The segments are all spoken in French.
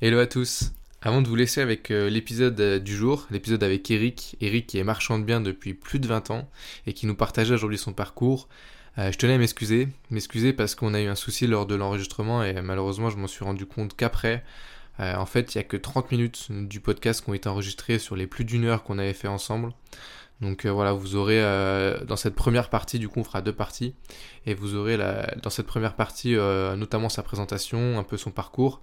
Hello à tous. Avant de vous laisser avec euh, l'épisode euh, du jour, l'épisode avec Eric, Eric qui est marchand de biens depuis plus de 20 ans et qui nous partageait aujourd'hui son parcours, euh, je tenais à m'excuser, m'excuser parce qu'on a eu un souci lors de l'enregistrement et malheureusement je m'en suis rendu compte qu'après, en fait il n'y a que 30 minutes du podcast qui ont été enregistrés sur les plus d'une heure qu'on avait fait ensemble. Donc euh, voilà, vous aurez euh, dans cette première partie, du coup on fera deux parties, et vous aurez la, dans cette première partie euh, notamment sa présentation, un peu son parcours,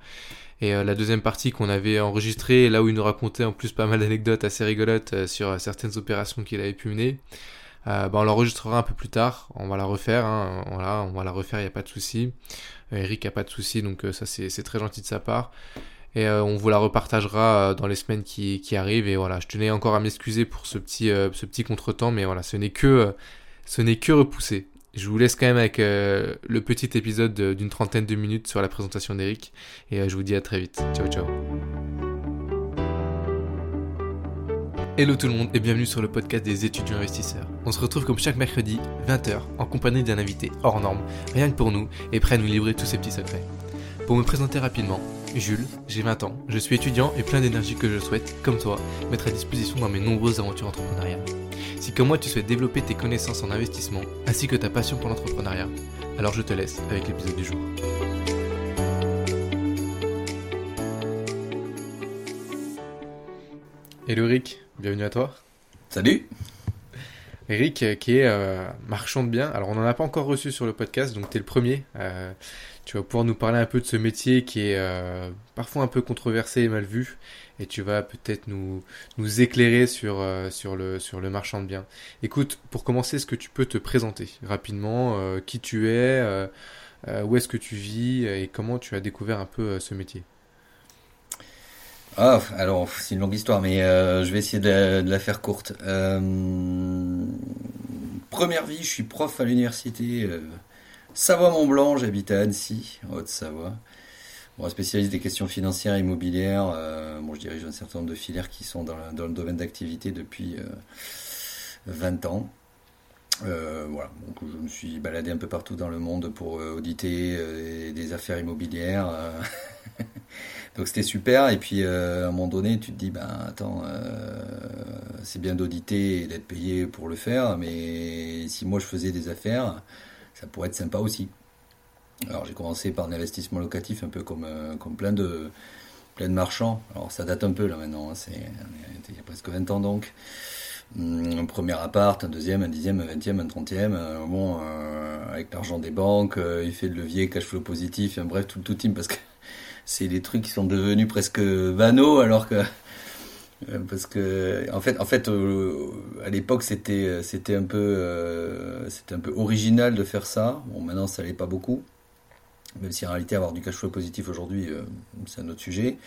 et la deuxième partie qu'on avait enregistrée, là où il nous racontait en plus pas mal d'anecdotes assez rigolotes sur certaines opérations qu'il avait pu mener. Bah, on l'enregistrera un peu plus tard, on va la refaire, hein, voilà, on va la refaire, il n'y a pas de souci. Eric a pas de souci, donc ça c'est très gentil de sa part et euh, on vous la repartagera euh, dans les semaines qui, arrivent. Et voilà je tenais encore à m'excuser pour ce petit euh, ce petit contretemps mais voilà ce n'est que ce n'est que repoussé. Je vous laisse quand même avec le petit épisode d'une trentaine de minutes sur la présentation d'Eric. Et je vous dis à très vite. Ciao ciao. Hello tout le monde et bienvenue sur le podcast des étudiants investisseurs. On se retrouve comme chaque mercredi, 20h, en compagnie d'un invité hors norme, rien que pour nous, et prêt à nous livrer tous ses petits secrets. Pour me présenter rapidement, Jules, j'ai 20 ans, je suis étudiant et plein d'énergie que je souhaite, comme toi, mettre à disposition dans mes nombreuses aventures entrepreneuriales. Si comme moi tu souhaites développer tes connaissances en investissement ainsi que ta passion pour l'entrepreneuriat, alors je te laisse avec l'épisode du jour. Hello Rick, bienvenue à toi. Salut Eric euh, qui est euh, marchand de biens. Alors on n'en a pas encore reçu sur le podcast, donc tu es le premier. Euh, tu vas pouvoir nous parler un peu de ce métier qui est parfois un peu controversé et mal vu. Et tu vas peut-être nous, éclairer sur, sur, le, sur le marchand de biens. Écoute, pour commencer, est-ce que tu peux te présenter rapidement qui tu es, où est-ce que tu vis et comment tu as découvert un peu ce métier? Ah, alors c'est une longue histoire, mais euh, je vais essayer de, la faire courte. Euh, première vie, je suis prof à l'université euh, Savoie-Mont-Blanc, j'habite à Annecy, Haute-Savoie. Bon, spécialiste des questions financières et immobilières. bon, je dirige un certain nombre de filières qui sont dans, le domaine d'activité depuis 20 ans. voilà, donc je me suis baladé un peu partout dans le monde pour auditer des affaires immobilières. Donc c'était super. Et puis euh, à un moment donné, tu te dis, ben attends, euh, c'est bien d'auditer et d'être payé pour le faire, mais si moi je faisais des affaires, ça pourrait être sympa aussi. Alors j'ai commencé par un investissement locatif, un peu comme, euh, comme plein, de, plein de marchands. Alors ça date un peu là maintenant, hein, c'est il y a presque 20 ans donc. Hum, un premier appart, un deuxième, un dixième, un vingtième, un trentième. bon, avec l'argent des banques, fait le levier, cash flow positif, bref, tout, tout team parce que c'est des trucs qui sont devenus presque vanaux alors que euh, parce que en fait en fait euh, à l'époque c'était c'était un peu euh, c'était un peu original de faire ça. Bon maintenant ça l'est pas beaucoup. Même si en réalité avoir du cash flow positif aujourd'hui c'est un autre sujet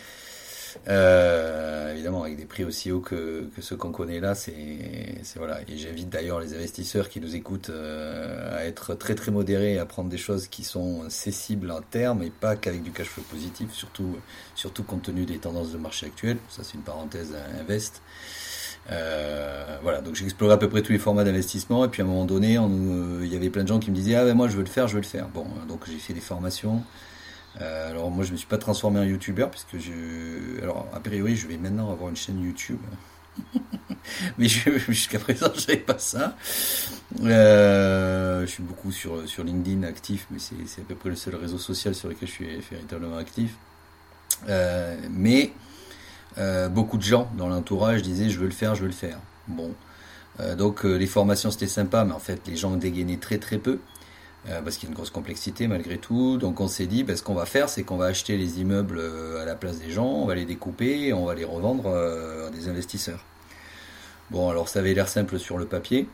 euh, évidemment, avec des prix aussi hauts que, que ceux qu'on connaît là, c'est voilà. Et j'invite d'ailleurs les investisseurs qui nous écoutent euh, à être très très modérés et à prendre des choses qui sont cessibles en terme et pas qu'avec du cash flow positif, surtout surtout compte tenu des tendances de marché actuelles. Ça, c'est une parenthèse à invest. Euh, voilà, donc j'ai exploré à peu près tous les formats d'investissement et puis à un moment donné, il y avait plein de gens qui me disaient ah ben moi je veux le faire, je veux le faire. Bon, donc j'ai fait des formations. Euh, alors moi je me suis pas transformé en youtubeur puisque je alors a priori je vais maintenant avoir une chaîne YouTube. Mais jusqu'à présent je n'avais pas ça. Euh, je suis beaucoup sur, LinkedIn actif mais c'est à peu près le seul réseau social sur lequel je suis véritablement actif. Euh, mais beaucoup de gens dans l'entourage disaient je veux le faire je veux le faire. Bon. Donc les formations c'était sympa mais en fait les gens dégainaient très très peu parce qu'il y a une grosse complexité malgré tout. Donc on s'est dit, ben, ce qu'on va faire, c'est qu'on va acheter les immeubles euh, à la place des gens, on va les découper on va les revendre euh, à des investisseurs. Bon, alors ça avait l'air simple sur le papier.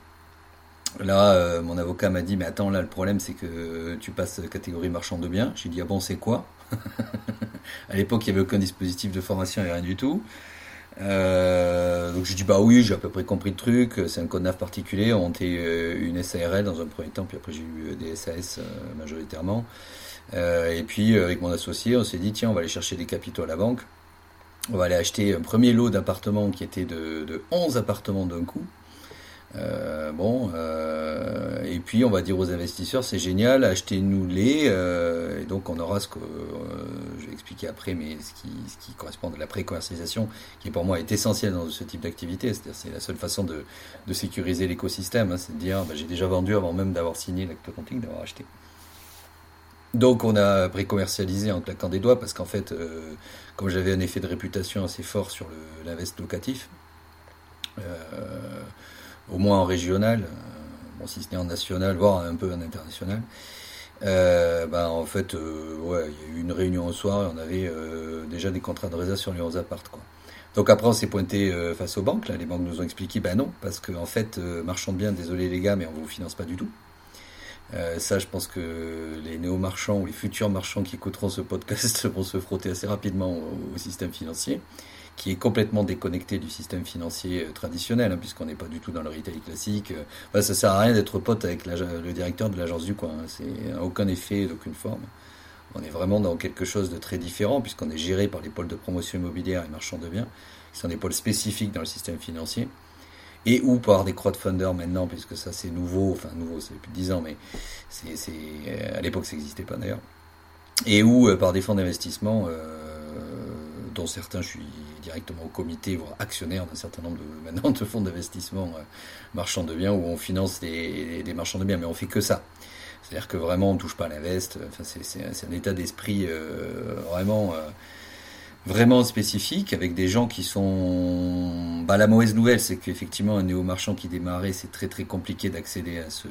Là, mon avocat m'a dit, mais attends, là, le problème, c'est que tu passes catégorie marchand de biens. J'ai dit, ah bon, c'est quoi? À l'époque, il n'y avait aucun dispositif de formation et rien du tout. Euh, donc j'ai dit bah oui, j'ai à peu près compris le truc. C'est un code NAF particulier. On montait euh, une SARL dans un premier temps, puis après j'ai eu euh, des SAS majoritairement. et puis avec mon associé, on s'est dit tiens, on va aller chercher des capitaux à la banque. On va aller acheter un premier lot d'appartements qui était de, de 11 appartements d'un coup. Bon, et puis on va dire aux investisseurs, c'est génial, achetez-nous-les, et donc on aura ce que je vais expliquer après, mais ce qui, correspond à la pré-commercialisation, qui pour moi est essentiel dans ce type d'activité, c'est-à-dire c'est la seule façon de, sécuriser l'écosystème, hein, c'est de dire, bah, j'ai déjà vendu avant même d'avoir signé l'acte quantique, d'avoir acheté. Donc on a pré-commercialisé en claquant des doigts parce qu'en fait, euh, comme j'avais un effet de réputation assez fort sur l'invest locatif, euh, au moins en régional, euh, bon, si ce n'est en national, voire un peu en international, ben, en fait, ouais, il y a eu une réunion au soir et on avait déjà des contrats de réserve sur les 11 appartes. Quoi. Donc après, on s'est pointé face aux banques. Là. Les banques nous ont expliqué, ben non, parce qu'en en fait, marchand de biens, désolé les gars, mais on vous finance pas du tout. Euh, ça, je pense que les néo-marchands ou les futurs marchands qui écouteront ce podcast vont se frotter assez rapidement au, système financier, qui est complètement déconnecté du système financier euh, traditionnel, hein, puisqu'on n'est pas du tout dans le retail classique. Enfin, ça sert à rien d'être pote avec le directeur de l'agence du coin. Hein. C'est aucun effet d'aucune forme. On est vraiment dans quelque chose de très différent, puisqu'on est géré par les pôles de promotion immobilière et marchands de biens, qui sont des pôles spécifiques dans le système financier et ou par des crowdfunders maintenant, puisque ça c'est nouveau, enfin nouveau, c'est depuis 10 ans, mais à l'époque ça n'existait pas d'ailleurs, et ou euh, par des fonds d'investissement, euh, dont certains je suis directement au comité, voire actionnaire d'un certain nombre de, maintenant, de fonds d'investissement euh, marchands de biens, où on finance des, marchands de biens, mais on fait que ça. C'est-à-dire que vraiment on touche pas à l'invest, enfin, c'est, un état d'esprit vraiment vraiment spécifique avec des gens qui sont. Bah, la mauvaise nouvelle, c'est qu'effectivement, un néo-marchand qui démarrait, c'est très très compliqué d'accéder à ce,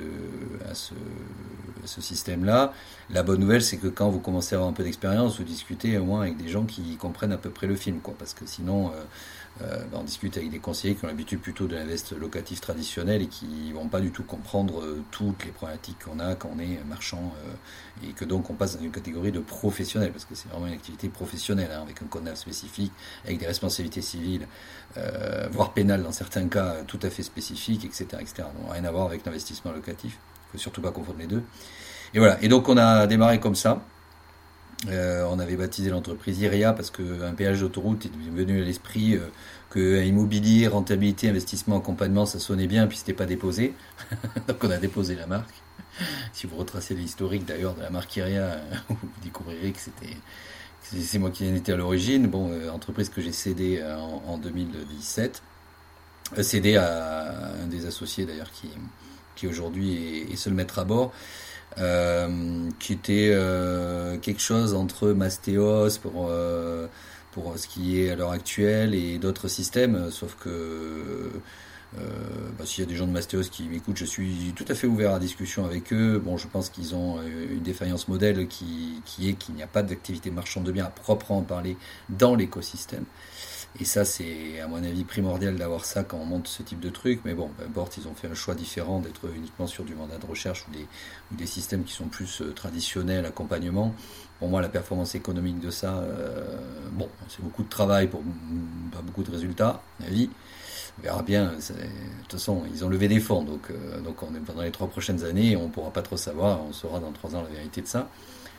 à ce, à ce système-là. La bonne nouvelle, c'est que quand vous commencez à avoir un peu d'expérience, vous discutez au moins avec des gens qui comprennent à peu près le film, quoi. Parce que sinon, euh, euh, ben, on discute avec des conseillers qui ont l'habitude plutôt de l'invest locatif traditionnel et qui vont pas du tout comprendre euh, toutes les problématiques qu'on a quand on est marchand euh, et que donc on passe dans une catégorie de professionnel parce que c'est vraiment une activité professionnelle hein, avec un code spécifique, avec des responsabilités civiles, voire pénales dans certains cas tout à fait spécifiques, etc. etc. Donc, rien à voir avec l'investissement locatif. Il faut surtout pas confondre les deux. Et voilà. Et donc on a démarré comme ça. Euh, on avait baptisé l'entreprise IRIA parce qu'un péage d'autoroute est venu à l'esprit euh, que immobilier, rentabilité, investissement, accompagnement, ça sonnait bien, puis c'était pas déposé. Donc on a déposé la marque. Si vous retracez l'historique d'ailleurs de la marque IRIA, vous découvrirez que c'était c'est moi qui en étais à l'origine. Bon, euh, entreprise que j'ai cédée en, 2017, cédée à un des associés d'ailleurs qui, qui aujourd'hui est, seul maître à bord. Euh, qui était euh, quelque chose entre Mastéos pour, euh, pour ce qui est à l'heure actuelle et d'autres systèmes, sauf que bah, s'il y a des gens de Mastéos qui m'écoutent, je suis tout à fait ouvert à la discussion avec eux. Bon, je pense qu'ils ont une défaillance modèle qui, qui est qu'il n'y a pas d'activité marchande de biens à proprement parler dans l'écosystème. Et ça, c'est à mon avis primordial d'avoir ça quand on monte ce type de truc. Mais bon, peu importe, ils ont fait un choix différent d'être uniquement sur du mandat de recherche ou des, ou des systèmes qui sont plus euh, traditionnels, accompagnement. Pour moi, la performance économique de ça, euh, bon, c'est beaucoup de travail pour pas beaucoup de résultats, à mon avis. On verra bien. De toute façon, ils ont levé des fonds, donc, euh, donc on est pendant les trois prochaines années, on ne pourra pas trop savoir. On saura dans trois ans la vérité de ça.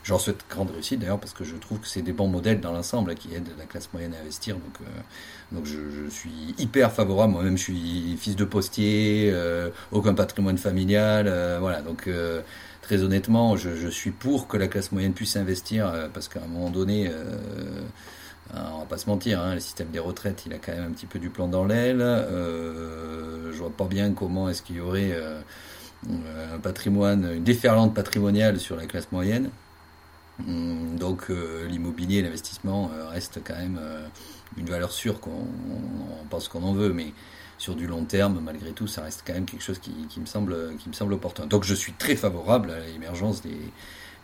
J'en souhaite grande réussite d'ailleurs parce que je trouve que c'est des bons modèles dans l'ensemble qui aident la classe moyenne à investir. Donc, euh, donc je, suis hyper favorable. Moi-même, je suis fils de postier, euh, aucun patrimoine familial. Euh, voilà, donc très honnêtement, je, suis pour que la classe moyenne puisse investir parce qu'à un moment donné, on va pas se mentir, hein, le système des retraites, il a quand même un petit peu du plan dans l'aile. je vois pas bien comment est-ce qu'il y aurait un patrimoine, une déferlante patrimoniale sur la classe moyenne. Hum, donc euh, l'immobilier, l'investissement euh, reste quand même euh, une valeur sûre qu'on pense qu'on en veut, mais sur du long terme, malgré tout, ça reste quand même quelque chose qui, me, semble, opportun. Donc je suis très favorable à l'émergence des,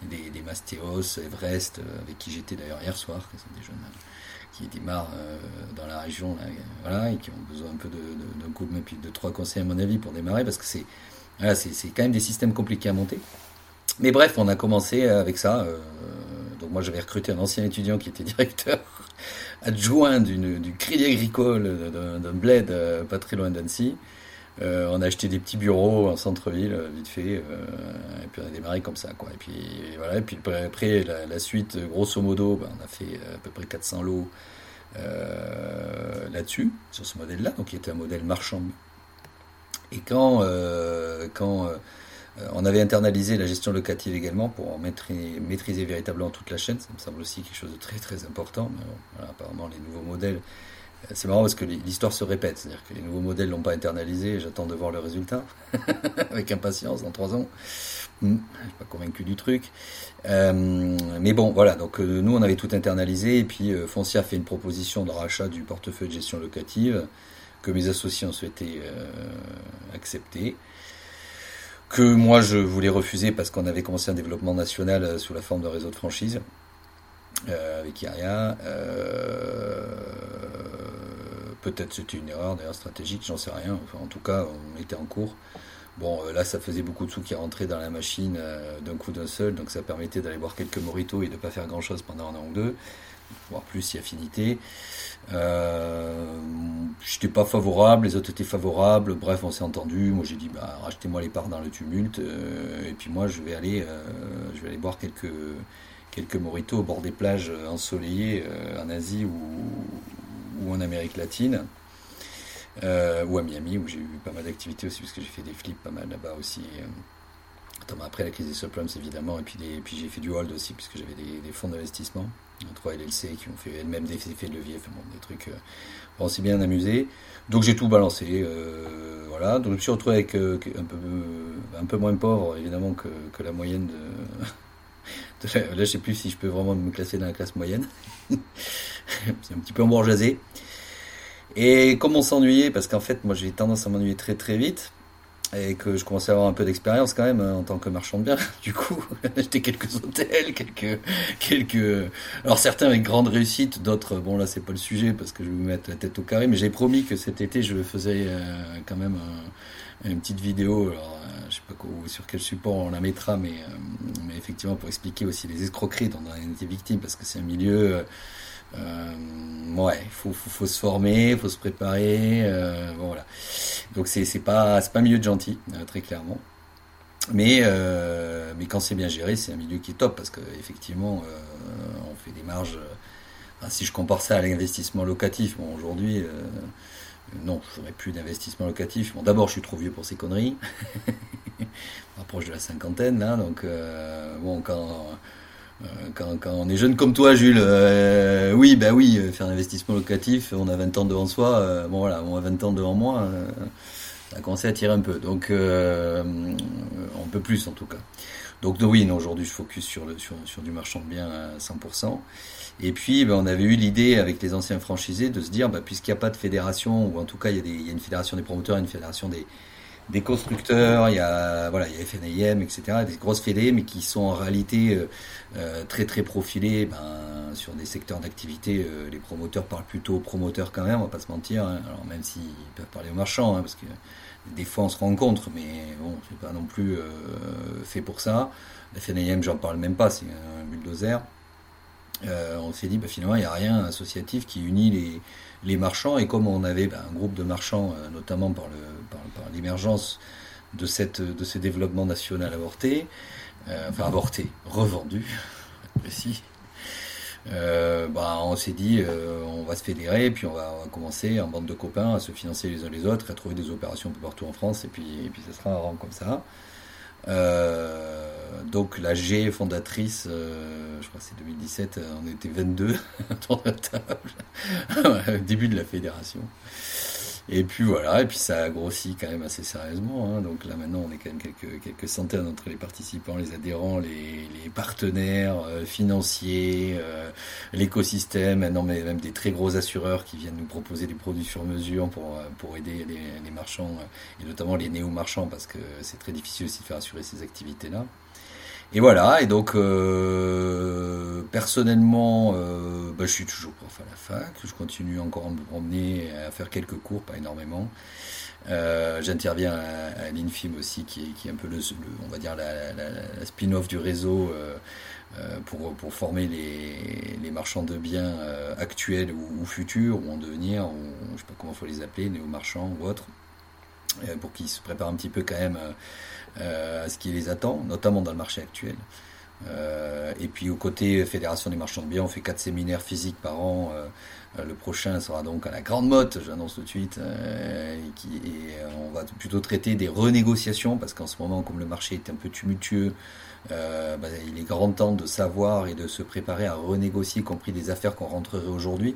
des, des, Mastéos, Everest, avec qui j'étais d'ailleurs hier soir, qui sont des jeunes qui démarrent dans la région voilà, et qui ont besoin un peu d'un coup de puis de trois conseils à mon avis pour démarrer, parce que c'est voilà, quand même des systèmes compliqués à monter. Mais bref, on a commencé avec ça. Euh, donc moi j'avais recruté un ancien étudiant qui était directeur adjoint du crédit agricole d'un bled euh, pas très loin d'Annecy. Euh, on a acheté des petits bureaux en centre-ville, vite fait, et puis on a démarré comme ça, quoi. Et puis voilà, et puis après la, suite, grosso modo, ben, on a fait à peu près 400 lots là-dessus, sur ce modèle-là, donc qui était un modèle marchand Et quand, quand on avait internalisé la gestion locative également pour maîtriser, maîtriser, véritablement toute la chaîne, ça me semble aussi quelque chose de très très important. Mais apparemment, les nouveaux modèles c'est marrant parce que l'histoire se répète, c'est-à-dire que les nouveaux modèles l'ont pas internalisé, j'attends de voir le résultat avec impatience dans trois ans. Hmm, je suis pas convaincu du truc. Euh, mais bon, voilà, donc euh, nous on avait tout internalisé et puis euh, Foncia a fait une proposition de rachat du portefeuille de gestion locative que mes associés ont souhaité accepter que moi je voulais refuser parce qu'on avait commencé un développement national sous la forme de réseau de franchise avec Iria. Peut-être c'était une erreur d'ailleurs stratégique, j'en sais rien. Enfin, en tout cas, on était en cours. Bon, euh, là, ça faisait beaucoup de sous qui rentraient dans la machine euh, d'un coup d'un seul, donc ça permettait d'aller boire quelques moritos et de ne pas faire grand-chose pendant un an ou deux, voire plus si affinité. Euh, J'étais pas favorable, les autres étaient favorables, bref, on s'est entendu. Moi, j'ai dit, bah, rachetez-moi les parts dans le tumulte, euh, et puis moi, je vais aller, je vais aller boire quelques quelques moritos au bord des plages ensoleillées en Asie ou, ou en Amérique latine, euh, ou à Miami, où j'ai eu pas mal d'activités aussi, parce que j'ai fait des flips pas mal là-bas aussi. Notamment après la crise des subprimes, évidemment, et puis, puis j'ai fait du hold aussi, puisque j'avais des, fonds d'investissement, trois LLC qui ont fait elles-mêmes des effets de levier, enfin bon, des trucs. Euh, on s'est bien amusé. Donc j'ai tout balancé. Euh, voilà. Donc je me suis retrouvé avec un, peu, un peu moins pauvre, évidemment, que, que la moyenne de. Là, je sais plus si je peux vraiment me classer dans la classe moyenne. c'est un petit peu embourgeoisé. Et comme on s'ennuyait, parce qu'en fait, moi j'ai tendance à m'ennuyer très très vite, et que je commençais à avoir un peu d'expérience quand même en tant que marchand de biens. Du coup, j'étais quelques hôtels, quelques, quelques. Alors certains avec grande réussite, d'autres. Bon là, c'est pas le sujet parce que je vais vous mettre la tête au carré, mais j'ai promis que cet été je faisais euh, quand même une petite vidéo. Alors, euh, je sais pas sur quel support on la mettra, mais, euh, mais effectivement pour expliquer aussi les escroqueries dont on a été victime, parce que c'est un milieu euh, ouais, il faut, faut, se former, faut se préparer. Euh, voilà. Donc c'est pas c'est pas un milieu de gentil, euh, très clairement. Mais euh, mais quand c'est bien géré, c'est un milieu qui est top parce que effectivement, on fait des marges. si je compare ça à l'investissement locatif, bon aujourd'hui. Non, je ferai plus d'investissement locatif. Bon, d'abord, je suis trop vieux pour ces conneries. approche de la cinquantaine, là. Donc, bon, quand, euh, quand, quand, on est jeune comme toi, Jules, euh, oui, bah oui, euh, faire un investissement locatif, on a 20 ans devant soi, bon voilà, on a 20 ans devant moi, ça a commencé à tirer un peu. Donc, on peut plus en tout cas. Donc oui, aujourd'hui je focus sur, le, sur, sur, du marchand de biens à 100%. Et puis ben, on avait eu l'idée avec les anciens franchisés de se dire, bah, puisqu'il n'y a pas de fédération, ou en tout cas il y, a des, il y a une fédération des promoteurs et une fédération des, des constructeurs, il y a voilà, il etc., des grosses fédés, mais qui sont en réalité euh, euh, très très profilés ben, sur des secteurs d'activité. Euh, les promoteurs parlent plutôt aux promoteurs quand même, on va pas se mentir. Hein. Alors même s'ils peuvent parler aux marchands, hein, parce que des fois on se rencontre, mais bon, c'est pas non plus fait pour ça. La j'en parle même pas, c'est un bulldozer. On s'est dit, bah, finalement, il n'y a rien associatif qui unit les marchands. Et comme on avait ben, un groupe de marchands, euh, notamment par, l'émergence de, cette, de ce développement national avorté, euh, enfin avorté, revendu, précis, euh, bah, on s'est dit on va se fédérer puis on va, commencer en bande de copains à se financer les uns les autres, à trouver des opérations un peu partout en France et puis, et ça sera un rang comme ça. Euh, donc la G fondatrice, euh, je crois que c'est 2017, euh, on était 22 autour de la table, début de la fédération. Et puis voilà, et puis ça a grossi quand même assez sérieusement. Hein. Donc là maintenant, on est quand même quelques, centaines entre les participants, les adhérents, les, partenaires euh, financiers, euh, l'écosystème, maintenant mais même des très gros assureurs qui viennent nous proposer des produits sur mesure pour, euh, pour aider les, les marchands, et notamment les néo-marchands, parce que c'est très difficile aussi de faire assurer ces activités-là. Et voilà, et donc euh, personnellement, euh, bah, je suis toujours prof à la fac, je continue encore à me promener, à faire quelques cours, pas énormément. Euh, J'interviens à, l'INFIM aussi, qui est, un peu le, on va dire la, la, la spin-off du réseau euh, euh, pour, pour former les, les marchands de biens euh, actuels ou, futurs, ou en devenir, ou, je sais pas comment faut les appeler, néo-marchands ou autres, pour qu'ils se préparent un petit peu quand même euh, à ce qui les attend, notamment dans le marché actuel. et puis au côté Fédération des marchands de biens, on fait quatre séminaires physiques par an. le prochain sera donc à la Grande Motte, j'annonce tout de suite. et, on va plutôt traiter des renégociations, parce qu'en ce moment, comme le marché est un peu tumultueux, euh, bah, il est grand temps de savoir et de se préparer à renégocier, y compris des affaires qu'on rentrerait aujourd'hui.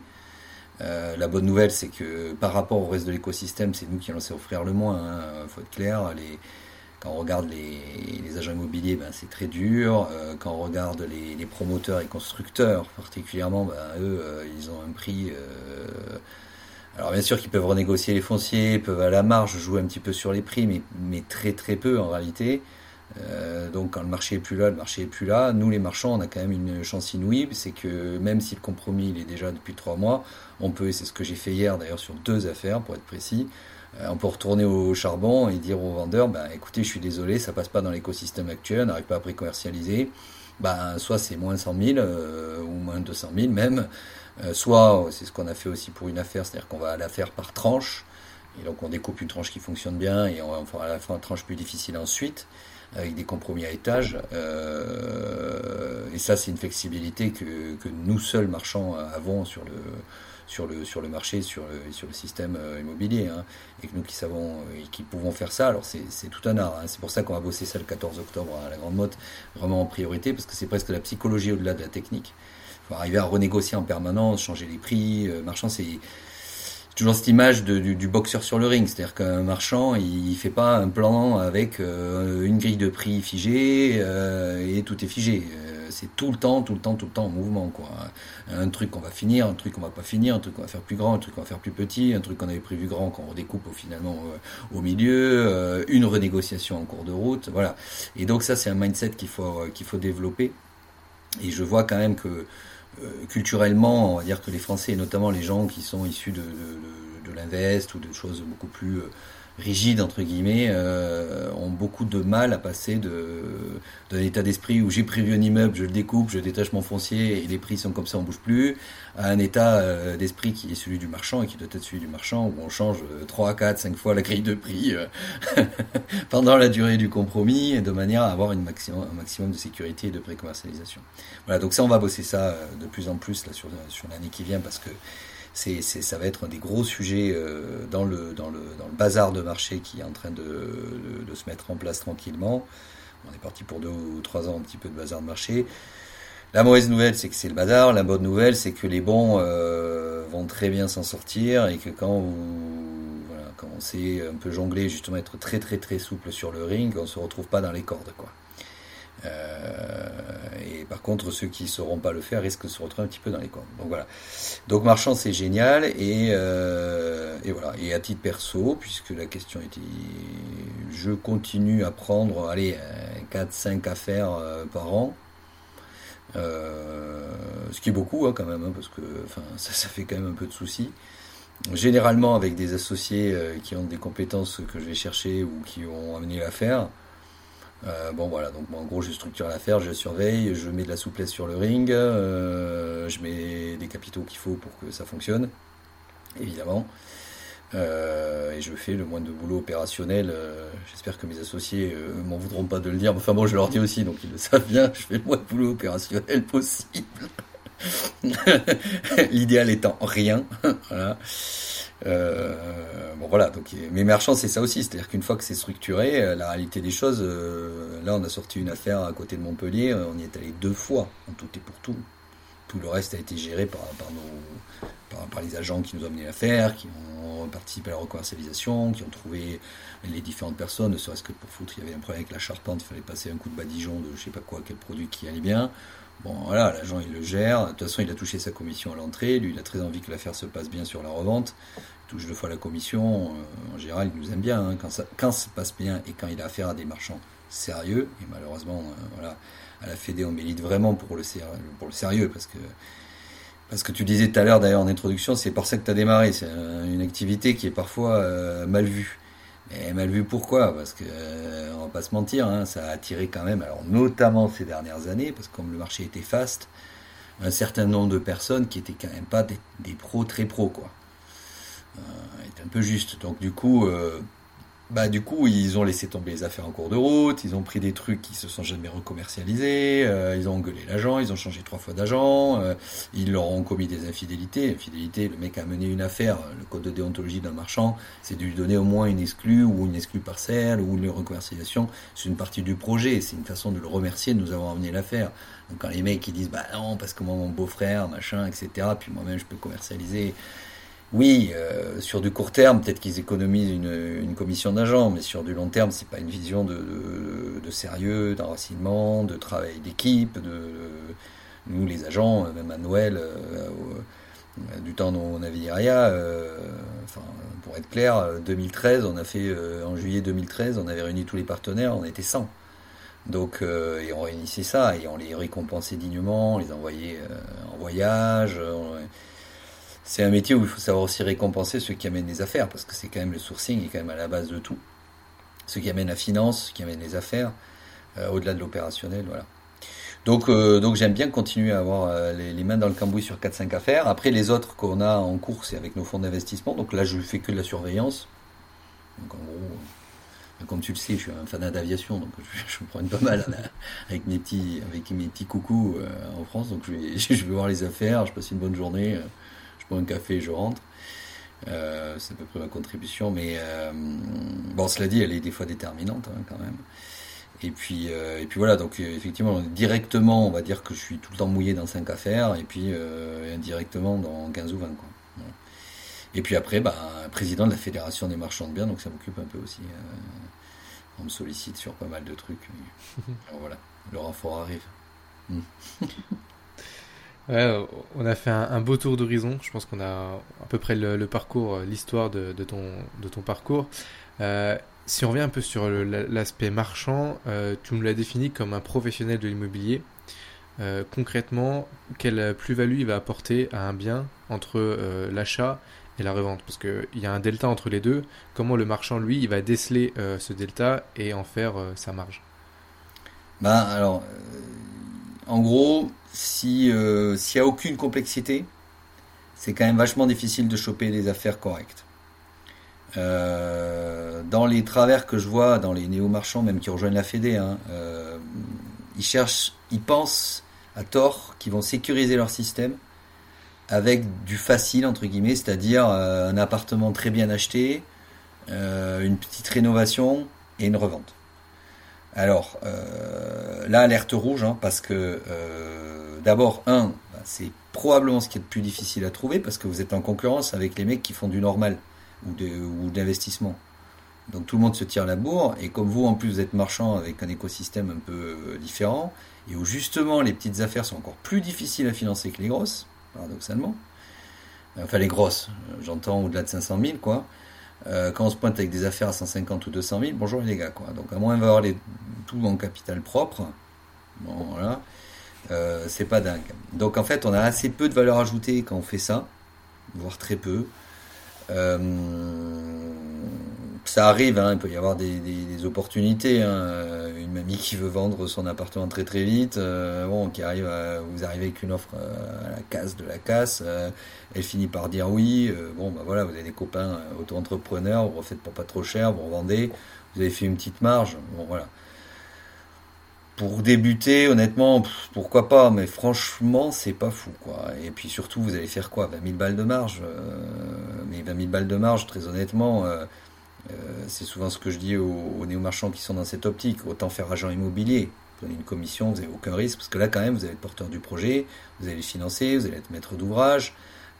Euh, la bonne nouvelle, c'est que par rapport au reste de l'écosystème, c'est nous qui allons offrir le moins. Il hein, faut être clair. Quand on regarde les, agents immobiliers, ben, c'est très dur. Euh, quand on regarde les, promoteurs et constructeurs, particulièrement, ben, eux, ils ont un prix. alors bien sûr qu'ils peuvent renégocier les fonciers, peuvent à la marge jouer un petit peu sur les prix, mais, mais très très peu en réalité. Euh, donc quand le marché est plus là, le marché est plus là. Nous les marchands, on a quand même une chance inouïe, c'est que même si le compromis il est déjà depuis trois mois, on peut, et c'est ce que j'ai fait hier d'ailleurs sur deux affaires pour être précis, euh, on peut retourner au charbon et dire aux vendeurs, ben écoutez, je suis désolé, ça passe pas dans l'écosystème actuel, on n'arrive pas à pré-commercialiser. Ben, soit c'est moins 100 000 euh, ou moins 200 000 même, soit c'est ce qu'on a fait aussi pour une affaire, c'est-à-dire qu'on va la faire par tranche, et donc on découpe une tranche qui fonctionne bien et on va la faire une tranche plus difficile ensuite avec des compromis à étage. Euh, et ça, c'est une flexibilité que, que, nous seuls marchands avons sur le, sur le, sur le marché, sur le, sur le système euh, immobilier. Hein, et que nous qui savons et qui pouvons faire ça, alors c'est tout un art. Hein. C'est pour ça qu'on va bosser ça le 14 octobre à la Grande Motte, vraiment en priorité, parce que c'est presque la psychologie au-delà de la technique. Faut arriver à renégocier en permanence, changer les prix. Euh, marchand, c'est toujours cette image du, boxeur sur le ring, c'est-à-dire qu'un marchand, il, fait pas un plan avec euh, une grille de prix figée euh, et tout est figé. Euh, c'est tout le temps, tout le temps, tout le temps en mouvement, quoi. Un truc qu'on va finir, un truc qu'on va pas finir, un truc qu'on va faire plus grand, un truc qu'on va faire plus petit, un truc qu'on avait prévu grand qu'on redécoupe finalement au milieu, une renégociation en cours de route, voilà. Et donc ça, c'est un mindset qu'il faut qu'il faut développer. Et je vois quand même que euh, culturellement, on va dire que les Français, et notamment les gens qui sont issus de, de, de l'invest ou de choses beaucoup plus euh, rigides entre guillemets euh, ont beaucoup de mal à passer de d'un état d'esprit où j'ai prévu un immeuble, je le découpe, je détache mon foncier et les prix sont comme ça, on bouge plus, à un état euh, d'esprit qui est celui du marchand et qui doit être celui du marchand où on change 3, 4, 5 fois la grille de prix euh, pendant la durée du compromis de manière à avoir une un maximum de sécurité et de pré-commercialisation. Voilà, donc ça on va bosser ça de plus en plus là sur, sur l'année qui vient parce que c'est, ça va être un des gros sujets euh, dans, le, dans, le, dans le bazar de marché qui est en train de, se mettre en place tranquillement. On est parti pour deux ou trois ans un petit peu de bazar de marché. La mauvaise nouvelle, c'est que c'est le bazar. La bonne nouvelle, c'est que les bons euh, vont très bien s'en sortir et que quand, vous, voilà, on sait un peu jongler, justement être très très très souple sur le ring, on se retrouve pas dans les cordes, quoi. Euh, et par contre, ceux qui ne sauront pas le faire risquent de se retrouver un petit peu dans les cordes. Donc voilà. Donc marchand, c'est génial. Et, euh, et, voilà. Et à titre perso, puisque la question était, je continue à prendre, allez, 4-5 affaires euh, par an. ce qui est beaucoup hein, quand même, hein, parce que ça, ça fait quand même un peu de soucis généralement avec des associés qui ont des compétences que je vais chercher ou qui ont amené l'affaire. Euh, bon voilà, donc en gros je structure l'affaire, je surveille, je mets de la souplesse sur le ring, euh, je mets des capitaux qu'il faut pour que ça fonctionne, évidemment. Euh, et je fais le moins de boulot opérationnel. J'espère que mes associés m'en voudront pas de le dire. Enfin bon, je leur dis aussi, donc ils le savent bien. Je fais le moins de boulot opérationnel possible. L'idéal étant rien. voilà. Euh, bon voilà, donc mes marchands c'est ça aussi, c'est-à-dire qu'une fois que c'est structuré, euh, la réalité des choses, euh, là on a sorti une affaire à côté de Montpellier, on y est allé deux fois, en tout et pour tout. Tout le reste a été géré par, par, nos, par, les agents qui nous ont amené l'affaire, qui ont participé à la recommercialisation, qui ont trouvé les différentes personnes, ne serait-ce que pour foutre, il y avait un problème avec la charpente, il fallait passer un coup de badigeon de je sais pas quoi, quel produit qui allait bien. Bon, voilà, l'agent il le gère. De toute façon, il a touché sa commission à l'entrée. Lui, il a très envie que l'affaire se passe bien sur la revente. Il touche deux fois la commission. Euh, en général, il nous aime bien. Hein. Quand, ça, quand ça se passe bien et quand il a affaire à des marchands sérieux, et malheureusement, euh, voilà, à la Fédé, on milite vraiment pour le, sérieux parce que. Parce que tu disais tout à l'heure d'ailleurs en introduction, c'est pour ça que tu as démarré. C'est une activité qui est parfois euh, mal vue. Et mal vu pourquoi Parce que, euh, on va pas se mentir, hein, ça a attiré quand même, alors notamment ces dernières années, parce que comme le marché était fast, un certain nombre de personnes qui étaient quand même pas des, pros très pros, quoi. Euh, est un peu juste. Donc du coup, euh, bah, du coup, ils ont laissé tomber les affaires en cours de route, ils ont pris des trucs qui se sont jamais recommercialisés, euh, ils ont engueulé l'agent, ils ont changé trois fois d'agent, euh, ils leur ont commis des infidélités. Infidélité, le mec a mené une affaire, le code de déontologie d'un marchand, c'est de lui donner au moins une exclue ou une exclue partielle ou une recommercialisation. C'est une partie du projet, c'est une façon de le remercier de nous avoir amené l'affaire. Donc quand les mecs ils disent bah non parce que moi mon beau-frère machin etc puis moi-même je peux commercialiser oui, euh, sur du court terme, peut-être qu'ils économisent une, commission d'agents, mais sur du long terme, c'est pas une vision de, sérieux, d'enracinement, de travail d'équipe. De, nous, les agents, même à Noël, euh, du temps dont on avait euh, enfin, pour être clair, 2013, on a fait en juillet 2013, on avait réuni tous les partenaires, on était 100. Donc, et on réunissait ça et on les récompensait dignement, on les envoyait en voyage c'est un métier où il faut savoir aussi récompenser ceux qui amènent les affaires, parce que c'est quand même le sourcing est quand même à la base de tout. Ceux qui amènent la finance, ceux qui amènent les affaires, euh, au-delà de l'opérationnel, voilà. Donc, euh, donc j'aime bien continuer à avoir euh, les, mains dans le cambouis sur 4-5 affaires. Après, les autres qu'on a en cours, c'est avec nos fonds d'investissement. Donc là, je fais que de la surveillance. Donc en gros, comme tu le sais, je suis un fanat d'aviation, donc je, me prends pas mal avec mes petits, avec mes petits coucous en France. Donc je vais, je vais voir les affaires, je passe une bonne journée je bois un café et je rentre. Euh, c'est à peu près ma contribution, mais euh, bon, cela dit, elle est des fois déterminante hein, quand même. Et puis, euh, et puis voilà, donc effectivement, directement, on va dire que je suis tout le temps mouillé dans 5 affaires, et puis indirectement dans 15 ou 20. Quoi. Et puis après, bah, président de la Fédération des marchands de biens, donc ça m'occupe un peu aussi. on me sollicite sur pas mal de trucs. Alors voilà, le renfort arrive. Ouais, on a fait un, beau tour d'horizon. Je pense qu'on a à peu près le, parcours, euh, l'histoire de, ton, de ton parcours. Euh, si on revient un peu sur l'aspect marchand, euh, tu nous l'as défini comme un professionnel de l'immobilier. concrètement, quelle plus-value il va apporter à un bien entre l'achat et la revente? Parce qu'il y a un delta entre les deux. Comment le marchand, lui, il va déceler ce delta et en faire sa marge? Ben alors, en gros, euh, s'il n'y a aucune complexité, c'est quand même vachement difficile de choper des affaires correctes. Euh, dans les travers que je vois, dans les néo-marchands, même qui rejoignent la Fédé, hein, euh, ils cherchent, ils pensent à tort qu'ils vont sécuriser leur système avec du facile, entre guillemets, c'est-à-dire un appartement très bien acheté, une petite rénovation et une revente. Alors, là, alerte rouge, hein, parce que D'abord, un, bah, c'est probablement ce qui est le plus difficile à trouver parce que vous êtes en concurrence avec les mecs qui font du normal ou de, ou d'investissement. Donc tout le monde se tire la bourre et comme vous en plus vous êtes marchand avec un écosystème un peu euh, différent et où justement les petites affaires sont encore plus difficiles à financer que les grosses, paradoxalement. Enfin les grosses, euh, j'entends au-delà de 500 000 quoi. Euh, quand on se pointe avec des affaires à 150 ou 200 000, bonjour les gars quoi. Donc à moins d'avoir les, tout en capital propre, bon voilà, euh, c'est pas dingue. Donc en fait, on a assez peu de valeur ajoutée quand on fait ça, voire très peu. Euh, ça arrive, hein, il peut y avoir des, opportunités. Hein. Une mamie qui veut vendre son appartement très très vite, euh, bon, qui arrive, vous arrivez avec une offre à la casse de la casse, elle finit par dire oui. bon, bah voilà, vous avez des copains auto-entrepreneurs, vous refaites pour pas trop cher, vous revendez, vous avez fait une petite marge. Bon, voilà pour débuter, honnêtement, pourquoi pas, mais franchement, c'est pas fou, quoi. Et puis surtout, vous allez faire quoi? 20 000 balles de marge euh, Mais 20 000 balles de marge, très honnêtement, euh, euh, c'est souvent ce que je dis aux, néo-marchands qui sont dans cette optique. Autant faire agent immobilier. Prenez une commission, vous n'avez aucun risque, parce que là, quand même, vous allez être porteur du projet, vous allez le financer, vous allez être maître d'ouvrage,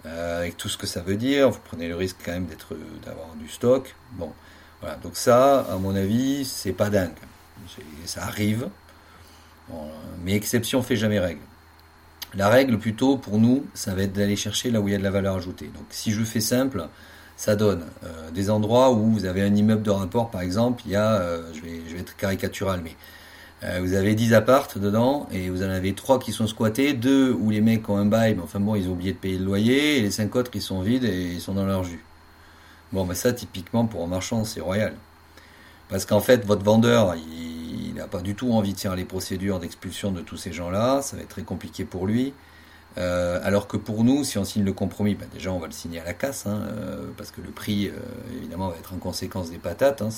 avec tout ce que ça veut dire. Vous prenez le risque quand même d'avoir du stock. Bon, voilà. Donc ça, à mon avis, c'est pas dingue. Ça arrive, mais exception fait jamais règle. La règle plutôt pour nous, ça va être d'aller chercher là où il y a de la valeur ajoutée. Donc si je fais simple, ça donne euh, des endroits où vous avez un immeuble de rapport par exemple, il y a, euh, je, vais, être caricatural, mais euh, vous avez 10 appartes dedans et vous en avez 3 qui sont squattés, 2 où les mecs ont un bail, mais enfin bon, ils ont oublié de payer le loyer, et les 5 autres qui sont vides et ils sont dans leur jus. Bon, ben ça typiquement pour un marchand, c'est royal. Parce qu'en fait, votre vendeur, il n'a pas du tout envie de faire les procédures d'expulsion de tous ces gens-là, ça va être très compliqué pour lui. Alors que pour nous, si on signe le compromis, bah, déjà on va le signer à la casse, hein, parce que le prix, évidemment, va être en conséquence des patates. Hein,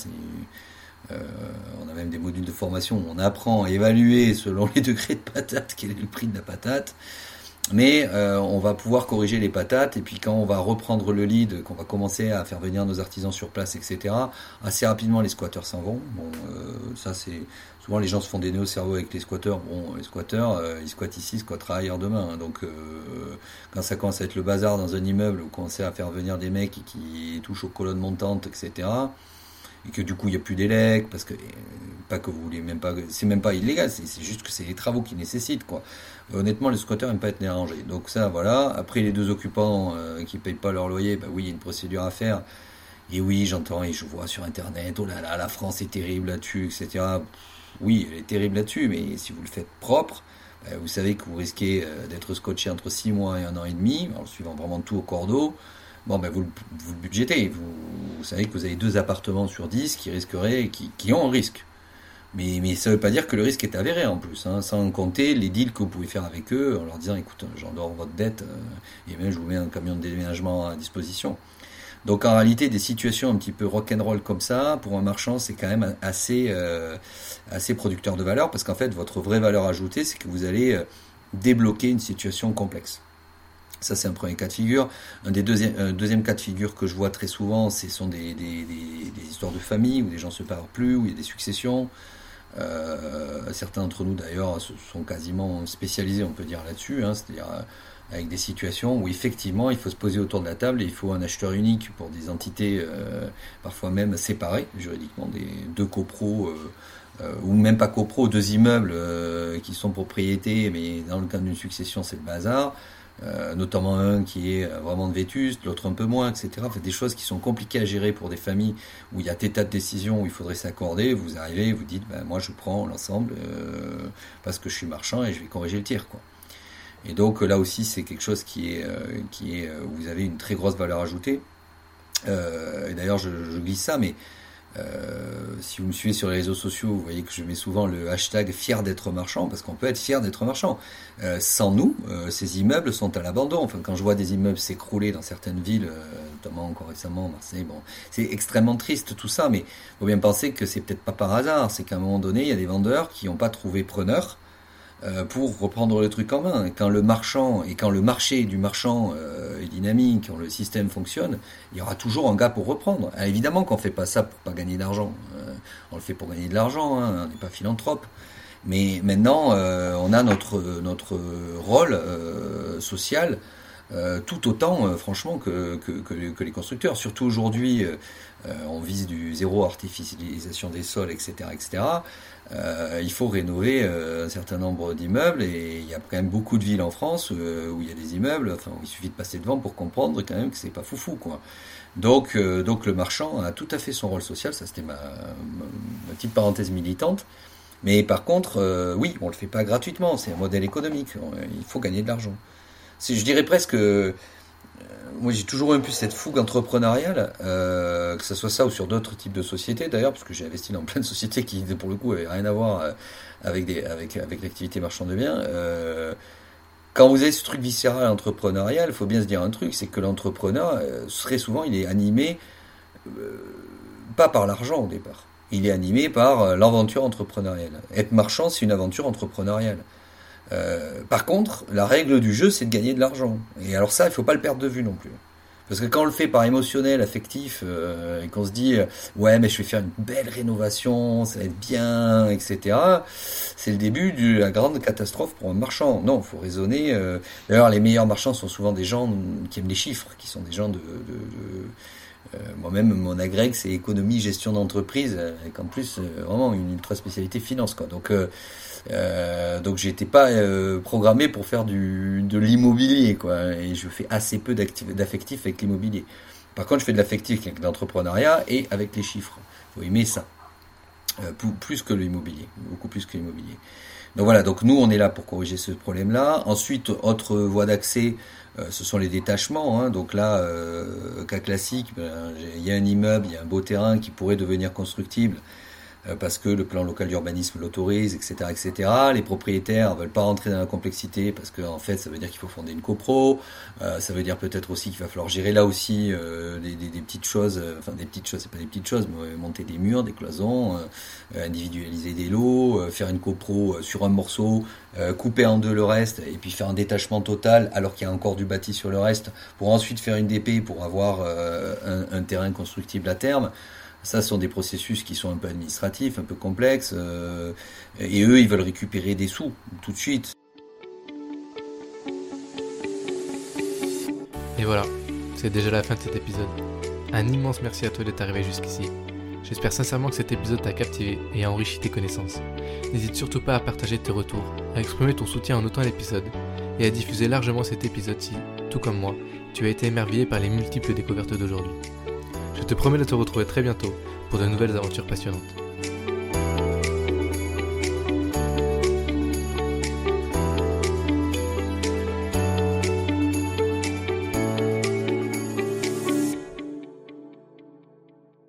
on a même des modules de formation où on apprend à évaluer selon les degrés de patate quel est le prix de la patate. Mais euh, on va pouvoir corriger les patates et puis quand on va reprendre le lead, qu'on va commencer à faire venir nos artisans sur place, etc. Assez rapidement les squatteurs s'en vont. Bon, euh, ça c'est souvent les gens se font des nœuds au cerveau avec les squatteurs. Bon, les squatteurs, euh, ils squattent ici, ils squattera ailleurs demain. Hein. Donc quand ça commence à être le bazar dans un immeuble, ou commencer à faire venir des mecs qui touchent aux colonnes montantes, etc et que du coup il n'y a plus d'élec, parce que pas que vous voulez même pas, c'est même pas illégal, c'est juste que c'est les travaux qui nécessitent quoi. Honnêtement, les squatteurs n'aiment pas être dérangés. Donc ça, voilà. Après les deux occupants euh, qui payent pas leur loyer, bah oui, il y a une procédure à faire. Et oui, j'entends et je vois sur internet, oh là là, la France est terrible là-dessus, etc. Oui, elle est terrible là-dessus, mais si vous le faites propre, bah, vous savez que vous risquez euh, d'être scotché entre 6 mois et un an et demi, en suivant vraiment tout au cordeau. Bon, ben vous, vous le budgétez. Vous, savez que vous avez deux appartements sur 10 qui risqueraient, qui, qui ont un risque. Mais, mais ça ne veut pas dire que le risque est avéré en plus, hein, sans compter les deals que vous pouvez faire avec eux en leur disant écoute, j'endors votre dette euh, et même je vous mets un camion de déménagement à disposition. Donc en réalité, des situations un petit peu rock'n'roll comme ça, pour un marchand, c'est quand même assez, euh, assez producteur de valeur parce qu'en fait, votre vraie valeur ajoutée, c'est que vous allez euh, débloquer une situation complexe. Ça, c'est un premier cas de figure. Un des deuxième, deuxième cas de figure que je vois très souvent, ce sont des, histoires de famille où des gens se parlent plus, où il y a des successions. Euh, certains d'entre nous, d'ailleurs, sont quasiment spécialisés, on peut dire, là-dessus. Hein, C'est-à-dire euh, avec des situations où effectivement, il faut se poser autour de la table et il faut un acheteur unique pour des entités euh, parfois même séparées juridiquement, des deux copros. ou même pas copros, deux immeubles qui sont propriétés, mais dans le cadre d'une succession, c'est le bazar. Euh, notamment un qui est euh, vraiment de vétuste, l'autre un peu moins, etc. Enfin, des choses qui sont compliquées à gérer pour des familles où il y a des tas de décisions où il faudrait s'accorder. Vous arrivez, vous dites, ben, moi je prends l'ensemble euh, parce que je suis marchand et je vais corriger le tir. Quoi. Et donc là aussi, c'est quelque chose qui est, qui est où vous avez une très grosse valeur ajoutée. et d'ailleurs, je, je glisse ça, mais euh, si vous me suivez sur les réseaux sociaux, vous voyez que je mets souvent le hashtag fier d'être marchand, parce qu'on peut être fier d'être marchand. Euh, sans nous, euh, ces immeubles sont à l'abandon. Enfin, quand je vois des immeubles s'écrouler dans certaines villes, notamment encore récemment Marseille, c'est extrêmement triste tout ça, mais il faut bien penser que c'est peut-être pas par hasard, c'est qu'à un moment donné, il y a des vendeurs qui n'ont pas trouvé preneur pour reprendre le truc en main. Quand le marchand et quand le marché du marchand euh, est dynamique, quand le système fonctionne, il y aura toujours un gars pour reprendre. Ah, évidemment qu'on fait pas ça pour pas gagner d'argent. Euh, on le fait pour gagner de l'argent. Hein, on n'est pas philanthrope. Mais maintenant, on a notre notre rôle social tout autant, franchement, que, que, que, les constructeurs. Surtout aujourd'hui, on vise du zéro artificialisation des sols, etc., etc. Euh, il faut rénover euh, un certain nombre d'immeubles et il y a quand même beaucoup de villes en France euh, où il y a des immeubles. Enfin, il suffit de passer devant pour comprendre quand même que c'est pas foufou quoi. Donc, donc le marchand a tout à fait son rôle social. Ça c'était ma, petite parenthèse militante. Mais par contre, oui, on le fait pas gratuitement. C'est un modèle économique. Il faut gagner de l'argent. Je dirais presque moi j'ai toujours eu plus cette fougue entrepreneuriale, euh, que ce soit ça ou sur d'autres types de sociétés d'ailleurs, parce que j'ai investi dans plein de sociétés qui pour le coup n'avaient rien à voir euh, avec, des, avec, avec l'activité marchand de biens. Euh, quand vous avez ce truc viscéral entrepreneurial, il faut bien se dire un truc, c'est que l'entrepreneur, très souvent, il est animé pas par l'argent au départ. Il est animé par l'aventure entrepreneuriale. Être marchand, c'est une aventure entrepreneuriale. Euh, par contre, la règle du jeu, c'est de gagner de l'argent. Et alors ça, il faut pas le perdre de vue non plus. Parce que quand on le fait par émotionnel, affectif, euh, et qu'on se dit, euh, ouais, mais je vais faire une belle rénovation, ça va être bien, etc., c'est le début de la grande catastrophe pour un marchand. Non, faut raisonner. D'ailleurs, les meilleurs marchands sont souvent des gens qui aiment les chiffres, qui sont des gens de... Moi-même, mon agrég, c'est économie, gestion d'entreprise, avec en plus vraiment une ultra spécialité finance. Quoi. Donc, euh, donc j'étais pas euh, programmé pour faire du, de l'immobilier, quoi. Et je fais assez peu d'affectif avec l'immobilier. Par contre, je fais de l'affectif avec l'entrepreneuriat et avec les chiffres. Faut aimer ça. Euh, plus que l'immobilier, beaucoup plus que l'immobilier. Donc voilà, donc nous on est là pour corriger ce problème-là. Ensuite, autre voie d'accès, euh, ce sont les détachements. Hein. Donc là, cas classique, ben, il y a un immeuble, il y a un beau terrain qui pourrait devenir constructible. Parce que le plan local d'urbanisme l'autorise, etc., etc. Les propriétaires veulent pas rentrer dans la complexité parce que en fait, ça veut dire qu'il faut fonder une copro. ça veut dire peut-être aussi qu'il va falloir gérer là aussi des, des, petites choses, enfin des petites choses, c'est pas des petites choses, mais monter des murs, des cloisons, individualiser des lots, faire une copro sur un morceau, couper en deux le reste et puis faire un détachement total alors qu'il y a encore du bâti sur le reste pour ensuite faire une DP pour avoir un terrain constructible à terme. Ça, ce sont des processus qui sont un peu administratifs, un peu complexes, euh, et eux, ils veulent récupérer des sous tout de suite. Et voilà, c'est déjà la fin de cet épisode. Un immense merci à toi d'être arrivé jusqu'ici. J'espère sincèrement que cet épisode t'a captivé et a enrichi tes connaissances. N'hésite surtout pas à partager tes retours, à exprimer ton soutien en notant l'épisode et à diffuser largement cet épisode si, tout comme moi, tu as été émerveillé par les multiples découvertes d'aujourd'hui. Je te promets de te retrouver très bientôt pour de nouvelles aventures passionnantes.